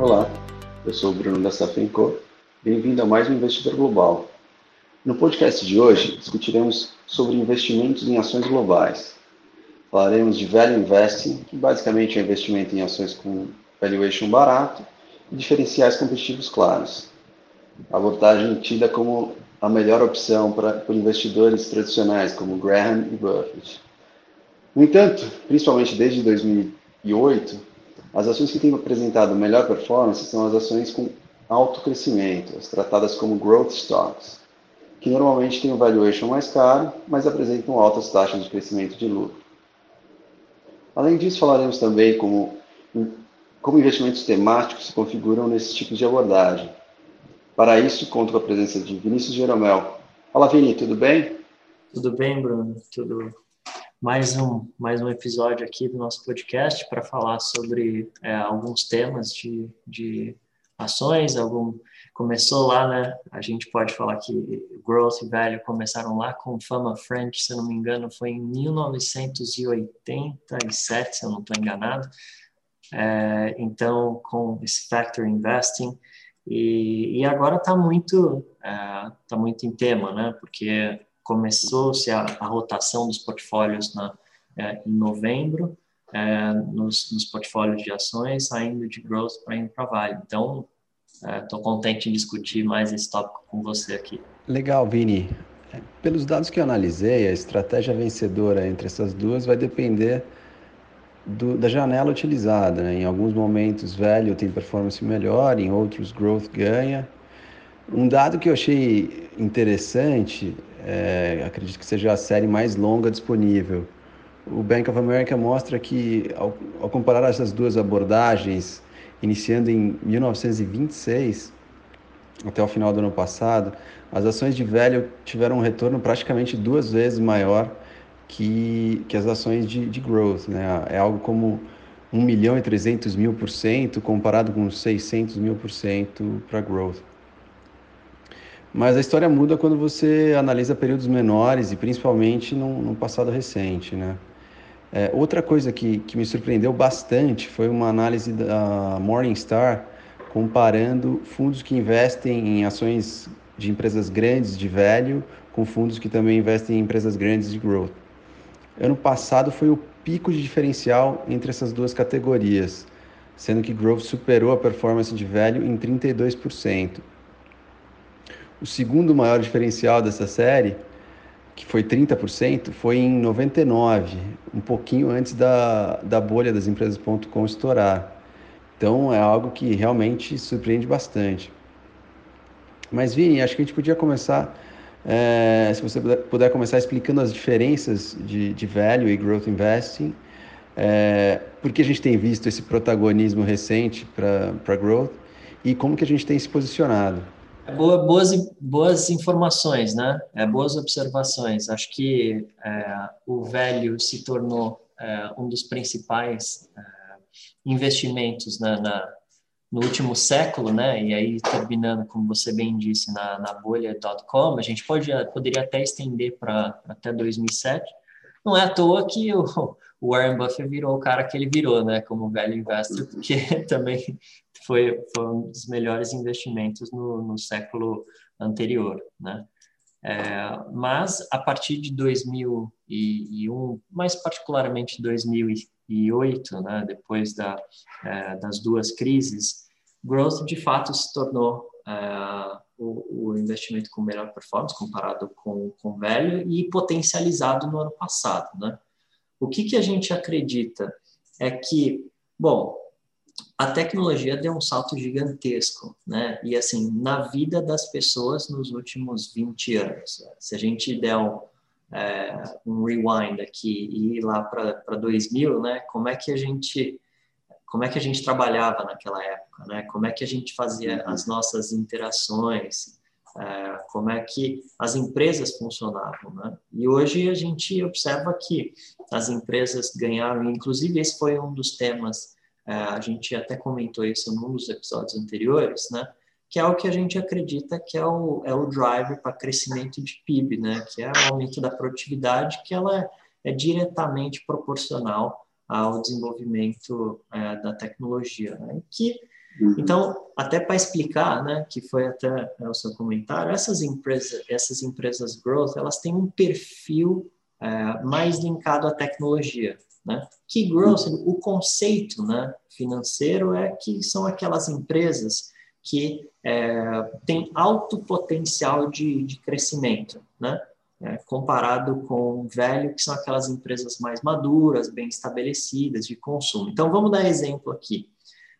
Olá, eu sou o Bruno da Safenco. Bem-vindo a mais um Investidor Global. No podcast de hoje, discutiremos sobre investimentos em ações globais. Falaremos de Value Investing, que basicamente é um investimento em ações com valuation barato e diferenciais competitivos claros. A abordagem tida como a melhor opção para por investidores tradicionais como Graham e Buffett. No entanto, principalmente desde 2008, as ações que têm apresentado melhor performance são as ações com alto crescimento, as tratadas como growth stocks, que normalmente têm um valuation mais caro, mas apresentam altas taxas de crescimento de lucro. Além disso, falaremos também como, como investimentos temáticos se configuram nesses tipos de abordagem, para isso, conto com a presença de Vinícius Jeromel. Fala, Vini, tudo bem? Tudo bem, Bruno. Tudo. Mais um, mais um episódio aqui do nosso podcast para falar sobre é, alguns temas de, de ações. Algum começou lá, né? A gente pode falar que growth e value começaram lá com Fama French, se eu não me engano, foi em 1987, se eu não estou enganado. É, então, com esse factor investing e, e agora está muito, é, tá muito em tema, né? Porque começou-se a, a, rotação dos portfólios na, é, em novembro, é, nos, nos, portfólios de ações, saindo de growth para indo para vale. Então, estou é, contente em discutir mais esse tópico com você aqui. Legal, Vini. Pelos dados que eu analisei, a estratégia vencedora entre essas duas vai depender do, da janela utilizada. Né? Em alguns momentos, velho tem performance melhor, em outros, growth ganha. Um dado que eu achei interessante, é, acredito que seja a série mais longa disponível. O Bank of America mostra que, ao, ao comparar essas duas abordagens, iniciando em 1926 até o final do ano passado, as ações de velho tiveram um retorno praticamente duas vezes maior que, que as ações de, de growth, né? É algo como 1 milhão e 300 mil por cento comparado com 600 mil por cento para growth. Mas a história muda quando você analisa períodos menores e principalmente no, passado recente, né? É, outra coisa que, que me surpreendeu bastante foi uma análise da Morningstar comparando fundos que investem em ações de empresas grandes de velho com fundos que também investem em empresas grandes de growth. Ano passado foi o pico de diferencial entre essas duas categorias, sendo que Growth superou a performance de velho em 32%. O segundo maior diferencial dessa série, que foi 30%, foi em 99, um pouquinho antes da, da bolha das empresas.com estourar. Então é algo que realmente surpreende bastante. Mas Vini, acho que a gente podia começar é, se você puder começar explicando as diferenças de, de value e growth investing, é, por que a gente tem visto esse protagonismo recente para growth e como que a gente tem se posicionado. É boa, boas, boas informações, né? É, boas observações. Acho que é, o velho se tornou é, um dos principais é, investimentos na, na no último século, né? E aí terminando, como você bem disse, na, na bolha.com, a gente pode, poderia até estender para até 2007. Não é à toa que o, o Warren Buffett virou o cara que ele virou, né? Como velho investor, porque também foi, foi um dos melhores investimentos no, no século anterior, né? É, mas a partir de 2001, mais particularmente 2008, né, depois da, é, das duas crises, growth de fato se tornou é, o, o, investimento com melhor performance comparado com o velho e potencializado no ano passado. Né? O que, que a gente acredita é que, bom, a tecnologia deu um salto gigantesco, né? E assim, na vida das pessoas nos últimos 20 anos. Se a gente der um, é, um rewind aqui e ir lá para 2000, né? Como é que a gente como é que a gente trabalhava naquela época, né? Como é que a gente fazia as nossas interações, é, como é que as empresas funcionavam, né? E hoje a gente observa que as empresas ganharam, inclusive esse foi um dos temas é, a gente até comentou isso num dos episódios anteriores, né? Que é o que a gente acredita que é o, é o driver para crescimento de PIB, né? Que é o aumento da produtividade, que ela é, é diretamente proporcional ao desenvolvimento é, da tecnologia, né? Que. Então, até para explicar, né, que foi até o seu comentário, essas empresas, essas empresas growth, elas têm um perfil é, mais linkado à tecnologia, né? Que growth, o conceito, né, financeiro é que são aquelas empresas que é, têm alto potencial de, de crescimento, né? É, comparado com o velho, que são aquelas empresas mais maduras, bem estabelecidas de consumo. Então, vamos dar exemplo aqui.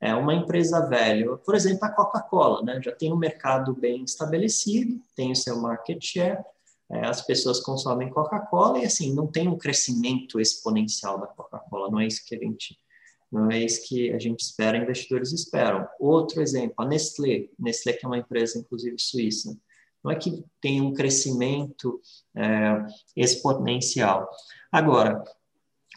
É uma empresa velha, por exemplo, a Coca-Cola, né? já tem um mercado bem estabelecido, tem o seu market share, é, as pessoas consomem Coca-Cola e assim não tem um crescimento exponencial da Coca-Cola, não é isso que a gente não é isso que a gente espera, investidores esperam. Outro exemplo, a Nestlé, Nestlé que é uma empresa inclusive suíça, não é que tem um crescimento é, exponencial. Agora,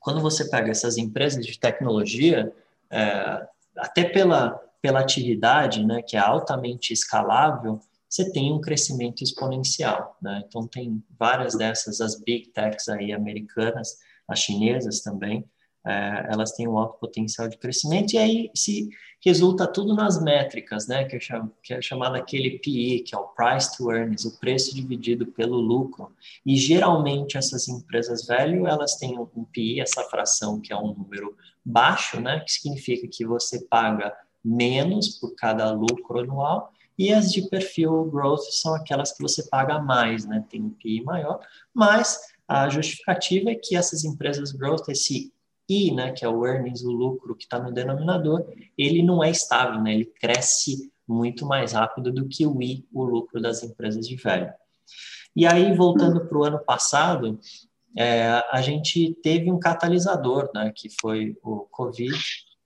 quando você pega essas empresas de tecnologia, é, até pela, pela atividade, né, que é altamente escalável, você tem um crescimento exponencial. Né? Então, tem várias dessas, as big techs aí americanas, as chinesas também, é, elas têm um alto potencial de crescimento, e aí se resulta tudo nas métricas, né, que, chamo, que é chamado aquele PE, que é o Price to Earnings, o preço dividido pelo lucro, e geralmente essas empresas velho, elas têm um PE, essa fração que é um número baixo, né, que significa que você paga menos por cada lucro anual, e as de perfil growth são aquelas que você paga mais, né, tem um PI maior, mas a justificativa é que essas empresas growth, esse I, né, que é o earnings, o lucro que está no denominador, ele não é estável, né, ele cresce muito mais rápido do que o I, o lucro das empresas de velho. E aí, voltando para o ano passado, é, a gente teve um catalisador, né, que foi o Covid,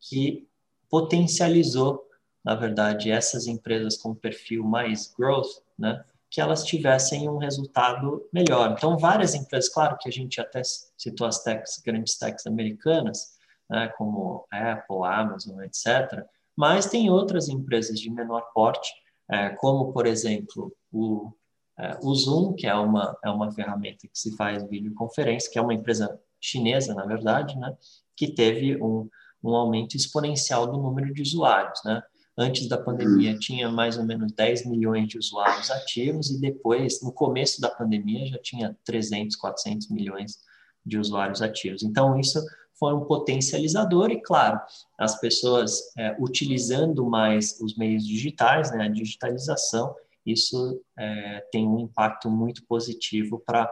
que potencializou, na verdade, essas empresas com perfil mais growth, né, que elas tivessem um resultado melhor. Então, várias empresas, claro que a gente até citou as techs, grandes techs americanas, né, como Apple, Amazon, etc., mas tem outras empresas de menor porte, é, como, por exemplo, o é, o Zoom, que é uma, é uma ferramenta que se faz videoconferência, que é uma empresa chinesa, na verdade, né, que teve um, um aumento exponencial do número de usuários. Né? Antes da pandemia, uhum. tinha mais ou menos 10 milhões de usuários ativos, e depois, no começo da pandemia, já tinha 300, 400 milhões de usuários ativos. Então, isso foi um potencializador, e claro, as pessoas é, utilizando mais os meios digitais, né, a digitalização, isso é, tem um impacto muito positivo para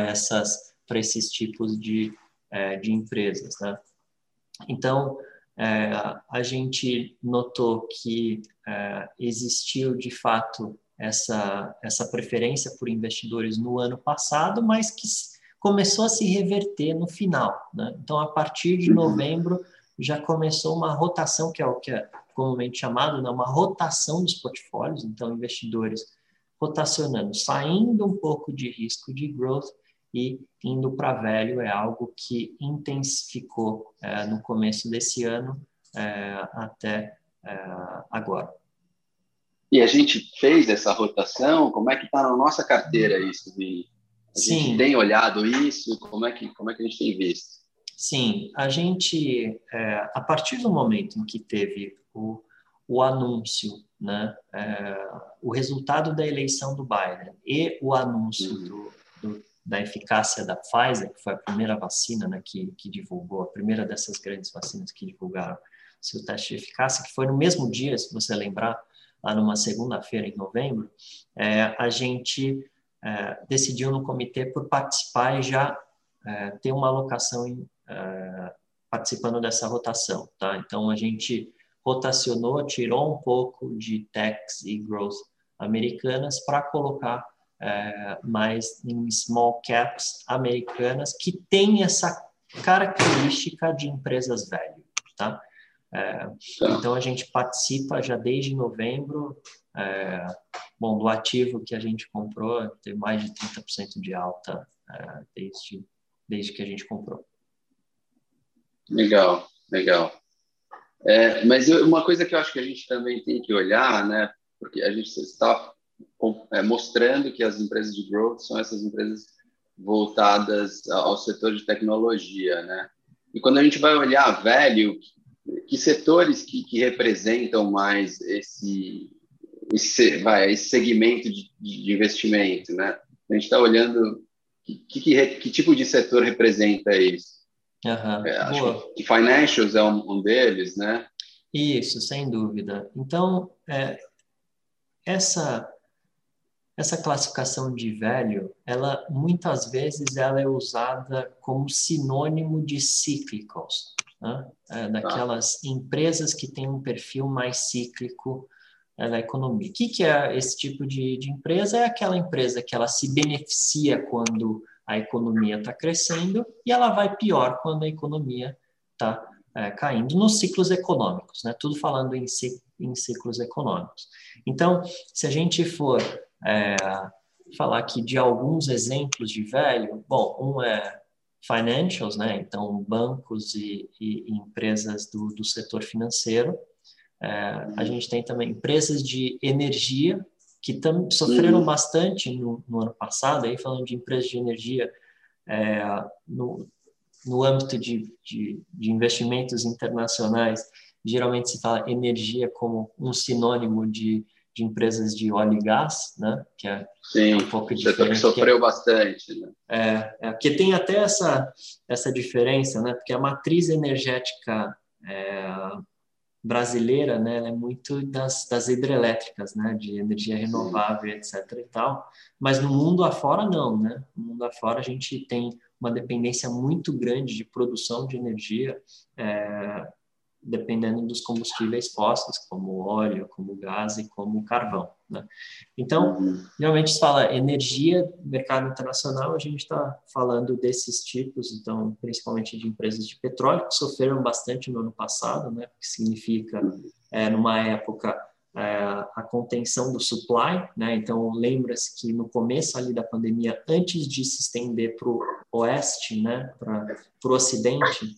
essas para esses tipos de, é, de empresas, né? Então é, a gente notou que é, existiu de fato essa essa preferência por investidores no ano passado, mas que começou a se reverter no final, né? Então a partir de novembro já começou uma rotação que é o que é comumente chamado, né, uma rotação dos portfólios, então investidores rotacionando, saindo um pouco de risco de growth e indo para velho é algo que intensificou é, no começo desse ano é, até é, agora. E a gente fez essa rotação, como é que está na nossa carteira isso? De, a Sim. gente tem olhado isso? Como é que, como é que a gente tem visto? Sim, a gente, é, a partir do momento em que teve o, o anúncio, né, é, o resultado da eleição do Biden e o anúncio uhum. do, do, da eficácia da Pfizer, que foi a primeira vacina né, que, que divulgou, a primeira dessas grandes vacinas que divulgaram seu teste de eficácia, que foi no mesmo dia, se você lembrar, lá numa segunda-feira em novembro, é, a gente é, decidiu no comitê por participar e já é, ter uma alocação em, é, participando dessa rotação, tá? Então a gente rotacionou, tirou um pouco de techs e growth americanas para colocar é, mais em small caps americanas que tem essa característica de empresas velhas, tá? É, tá. então a gente participa já desde novembro. É, bom, do ativo que a gente comprou, tem mais de 30% de alta é, desde, desde que a gente comprou. Legal, legal. É, mas eu, uma coisa que eu acho que a gente também tem que olhar, né, porque a gente está é, mostrando que as empresas de growth são essas empresas voltadas ao setor de tecnologia, né? E quando a gente vai olhar velho, que setores que, que representam mais esse, esse, vai, esse segmento de, de investimento, né? A gente está olhando que, que, que, tipo de setor representa isso. Uhum. É, acho que financials é um, um, deles, né? Isso, sem dúvida. Então, é, essa essa classificação de velho, ela muitas vezes ela é usada como sinônimo de cíclicos, né? é, daquelas ah. empresas que têm um perfil mais cíclico é, na economia. O que, que é esse tipo de, de empresa? É aquela empresa que ela se beneficia quando a economia está crescendo e ela vai pior quando a economia está é, caindo nos ciclos econômicos, né? Tudo falando em, em ciclos econômicos. Então, se a gente for é, falar aqui de alguns exemplos de velho. Bom, um é financials, né? Então, bancos e, e, e empresas do, do, setor financeiro. É, a gente tem também empresas de energia que tam, sofreram uhum. bastante no, no, ano passado, aí falando de empresas de energia é, no, no âmbito de, de, de investimentos internacionais, geralmente se fala energia como um sinônimo de de empresas de óleo e gás, né? Que é Sim, um pouco diferente. sofreu é, bastante, né? É, é, porque tem até essa essa diferença, né? Porque a matriz energética é, brasileira, né? Ela é muito das, das hidrelétricas, né? De energia renovável, etc. E tal. Mas no mundo afora não, né? No mundo afora a gente tem uma dependência muito grande de produção de energia é, dependendo dos combustíveis fósseis, como óleo, como gás e como carvão. Né? Então, geralmente se fala energia, mercado internacional, a gente está falando desses tipos, então, principalmente de empresas de petróleo, que sofreram bastante no ano passado, né? que significa, é, numa época, é, a contenção do supply, né? Então, lembra-se que no começo ali da pandemia, antes de se estender para o oeste, né? Para o ocidente,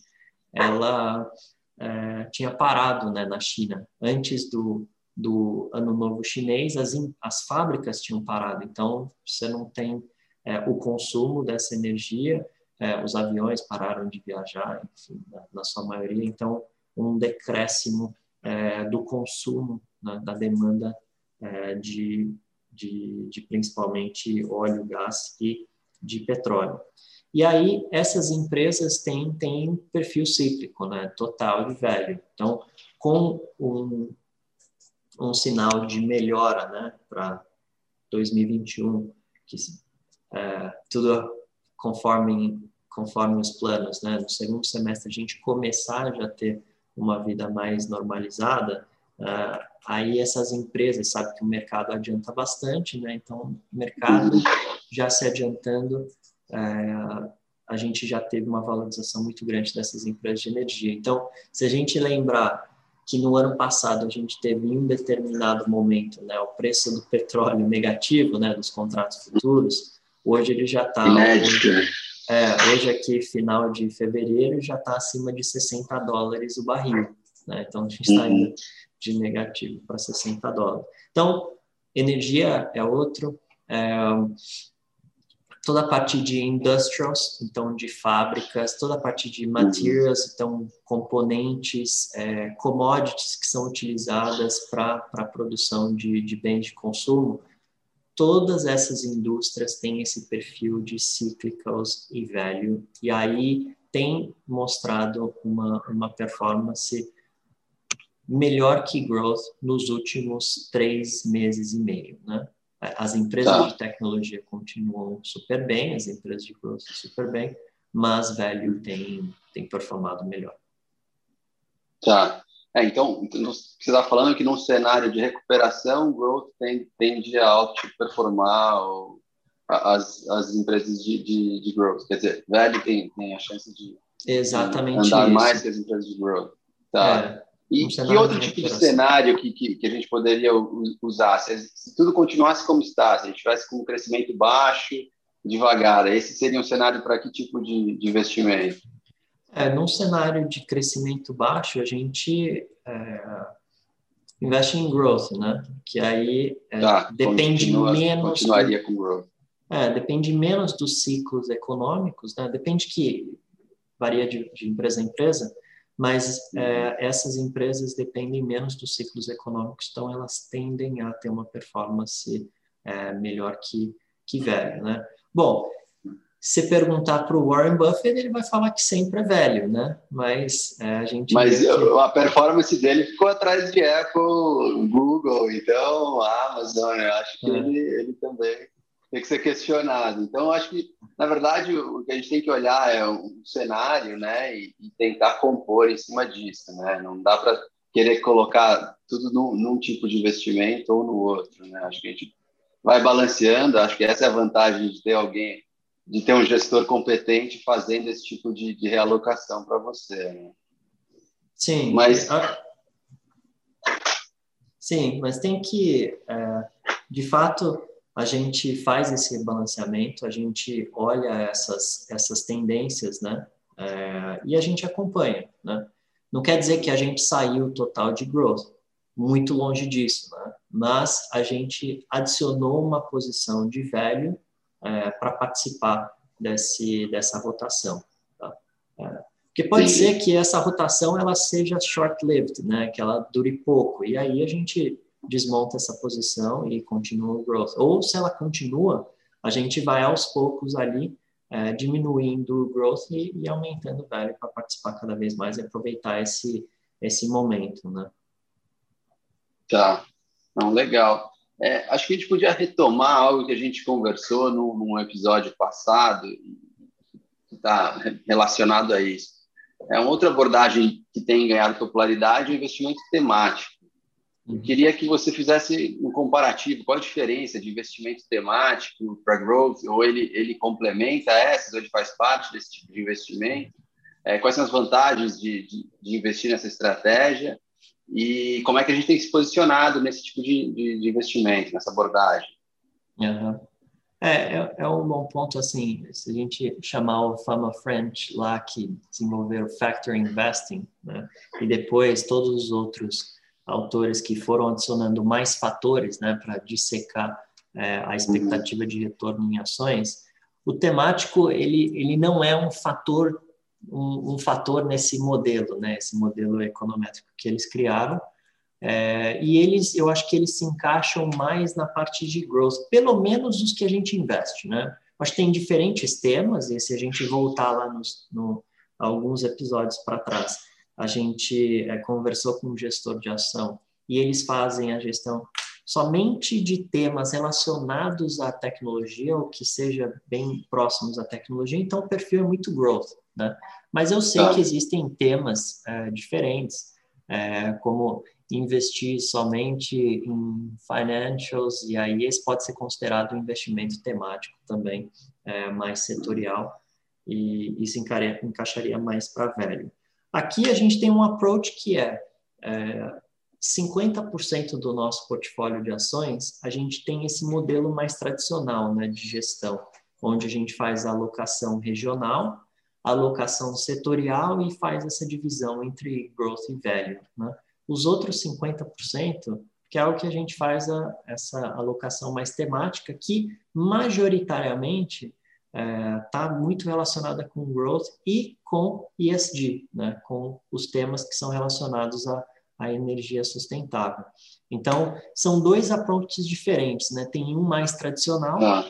ela é, tinha parado né, na China. Antes do, do Ano Novo Chinês, as, as fábricas tinham parado. Então, você não tem é, o consumo dessa energia, é, os aviões pararam de viajar, enfim, na, na sua maioria. Então, um decréscimo é, do consumo, né, da demanda é, de, de, de principalmente óleo, gás e de petróleo. E aí, essas empresas têm, têm perfil cíclico, né? total de velho. Então, com um, um sinal de melhora né? para 2021, que é, tudo conforme, conforme os planos, né? no segundo semestre a gente começar já a ter uma vida mais normalizada, uh, aí essas empresas, sabe que o mercado adianta bastante, né? então o mercado já se adiantando, é, a gente já teve uma valorização muito grande dessas empresas de energia. Então, se a gente lembrar que no ano passado a gente teve em um determinado momento né, o preço do petróleo negativo, né, dos contratos futuros, hoje ele já está... É, hoje aqui, final de fevereiro, já está acima de 60 dólares o barril. Né? Então, a gente está indo de negativo para 60 dólares. Então, energia é outro. É, toda a parte de industrials, então de fábricas, toda a parte de materials, então componentes, é, commodities que são utilizadas para a produção de, de bens de consumo, todas essas indústrias têm esse perfil de cyclicals e value, e aí tem mostrado uma, uma performance melhor que growth nos últimos três meses e meio, né? As empresas tá. de tecnologia continuam super bem, as empresas de growth super bem, mas velho tem, tem performado melhor. Tá. É, então, você está falando que num cenário de recuperação, growth tende, tende a auto-performar as, as empresas de, de, de, growth. Quer dizer, velho tem, tem a chance de, Exatamente andar isso. mais que as empresas de growth. Tá. É. E um que outro tipo de cenário que, que, que, a gente poderia usar? Se, se, tudo continuasse como está, se a gente tivesse com um crescimento baixo, devagar, esse seria um cenário para que tipo de, de, investimento? É, num cenário de crescimento baixo, a gente é, investe em growth, né? Que aí é, tá, depende continua, menos... Continuaria com growth. É, depende menos dos ciclos econômicos, né? Depende que varia de, de empresa a empresa, mas é, essas empresas dependem menos dos ciclos econômicos, então elas tendem a ter uma performance é, melhor que, que velho, né? Bom, se perguntar para o Warren Buffett, ele vai falar que sempre é velho, né? Mas é, a gente. Mas que... a performance dele ficou atrás de Apple, Google, então Amazon, eu acho que é. ele, ele também tem que ser questionado. Então, acho que, na verdade, o que a gente tem que olhar é um cenário, né, e, e tentar compor em cima disso, né? Não dá para querer colocar tudo num, num, tipo de investimento ou no outro, né? Acho que a gente vai balanceando. Acho que essa é a vantagem de ter alguém, de ter um gestor competente fazendo esse tipo de, de realocação para você. Né? Sim. Mas sim, mas tem que, é, de fato a gente faz esse balanceamento, a gente olha essas, essas tendências, né? É, e a gente acompanha, né? Não quer dizer que a gente saiu total de growth, muito longe disso, né? Mas a gente adicionou uma posição de velho é, para participar desse, dessa rotação. Tá? É, porque pode Sim. ser que essa rotação ela seja short-lived, né? Que ela dure pouco. E aí a gente desmonta essa posição e continua o growth. Ou se ela continua, a gente vai aos poucos ali é, diminuindo o growth e, e aumentando o value para participar cada vez mais e aproveitar esse, esse momento, né? Tá, não, legal. É, acho que a gente podia retomar algo que a gente conversou num, num episódio passado, que está relacionado a isso. É uma outra abordagem que tem ganhado popularidade, o investimento temático. Eu queria que você fizesse um comparativo. Qual a diferença de investimento temático para growth? Ou ele, ele complementa essas, ou ele faz parte desse tipo de investimento? É, quais são as vantagens de, de, de, investir nessa estratégia? E como é que a gente tem se posicionado nesse tipo de, de, investimento, nessa abordagem? Uhum. É, é, é, um bom ponto, assim, se a gente chamar o Fama French lá, que desenvolveu Factor Investing, né, e depois todos os outros autores que foram adicionando mais fatores né, para dissecar é, a expectativa de retorno em ações, o temático ele, ele não é um fator um, um fator nesse modelo, né, esse modelo econométrico que eles criaram, é, e eles, eu acho que eles se encaixam mais na parte de growth, pelo menos os que a gente investe, né? Acho que tem diferentes temas, e se a gente voltar lá nos no, alguns episódios para trás, a gente é, conversou com um gestor de ação e eles fazem a gestão somente de temas relacionados à tecnologia ou que seja bem próximos à tecnologia, então o perfil é muito growth, né? Mas eu sei que existem temas é, diferentes, é, como investir somente em financials, e aí esse pode ser considerado um investimento temático também, é, mais setorial, e isso encaixaria mais para velho. Aqui a gente tem um approach que é, é 50% do nosso portfólio de ações, a gente tem esse modelo mais tradicional né, de gestão, onde a gente faz a alocação regional, alocação setorial e faz essa divisão entre growth e value. Né? Os outros 50%, que é o que a gente faz a, essa alocação mais temática, que majoritariamente está é, tá muito relacionada com growth e com ESG, né, com os temas que são relacionados à, à energia sustentável. Então, são dois approaches diferentes, né? Tem um mais tradicional, ah.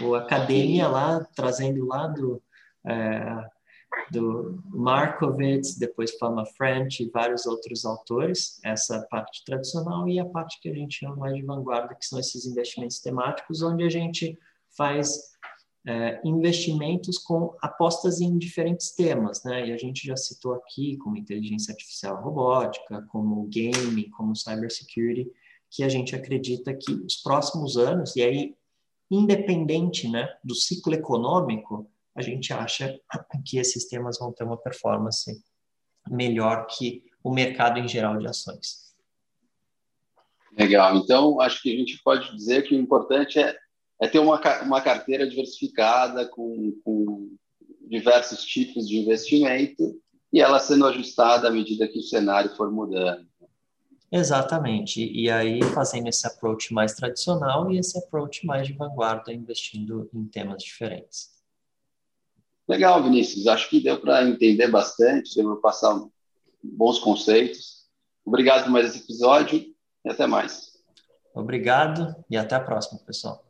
o academia lá, trazendo lá do, é, do Markowitz, depois Fama French e vários outros autores, essa parte tradicional, e a parte que a gente chama mais de vanguarda, que são esses investimentos temáticos, onde a gente faz é, investimentos com apostas em diferentes temas, né? E a gente já citou aqui como inteligência artificial robótica, como game, como cybersecurity, que a gente acredita que os próximos anos, e aí independente né, do ciclo econômico, a gente acha que esses temas vão ter uma performance melhor que o mercado em geral de ações. Legal. Então, acho que a gente pode dizer que o importante é é ter uma, uma carteira diversificada com, com diversos tipos de investimento e ela sendo ajustada à medida que o cenário for mudando. Exatamente. E aí fazendo esse approach mais tradicional e esse approach mais de vanguarda, investindo em temas diferentes. Legal, Vinícius. Acho que deu para entender bastante, deu para passar bons conceitos. Obrigado por mais esse episódio e até mais. Obrigado e até a próxima, pessoal.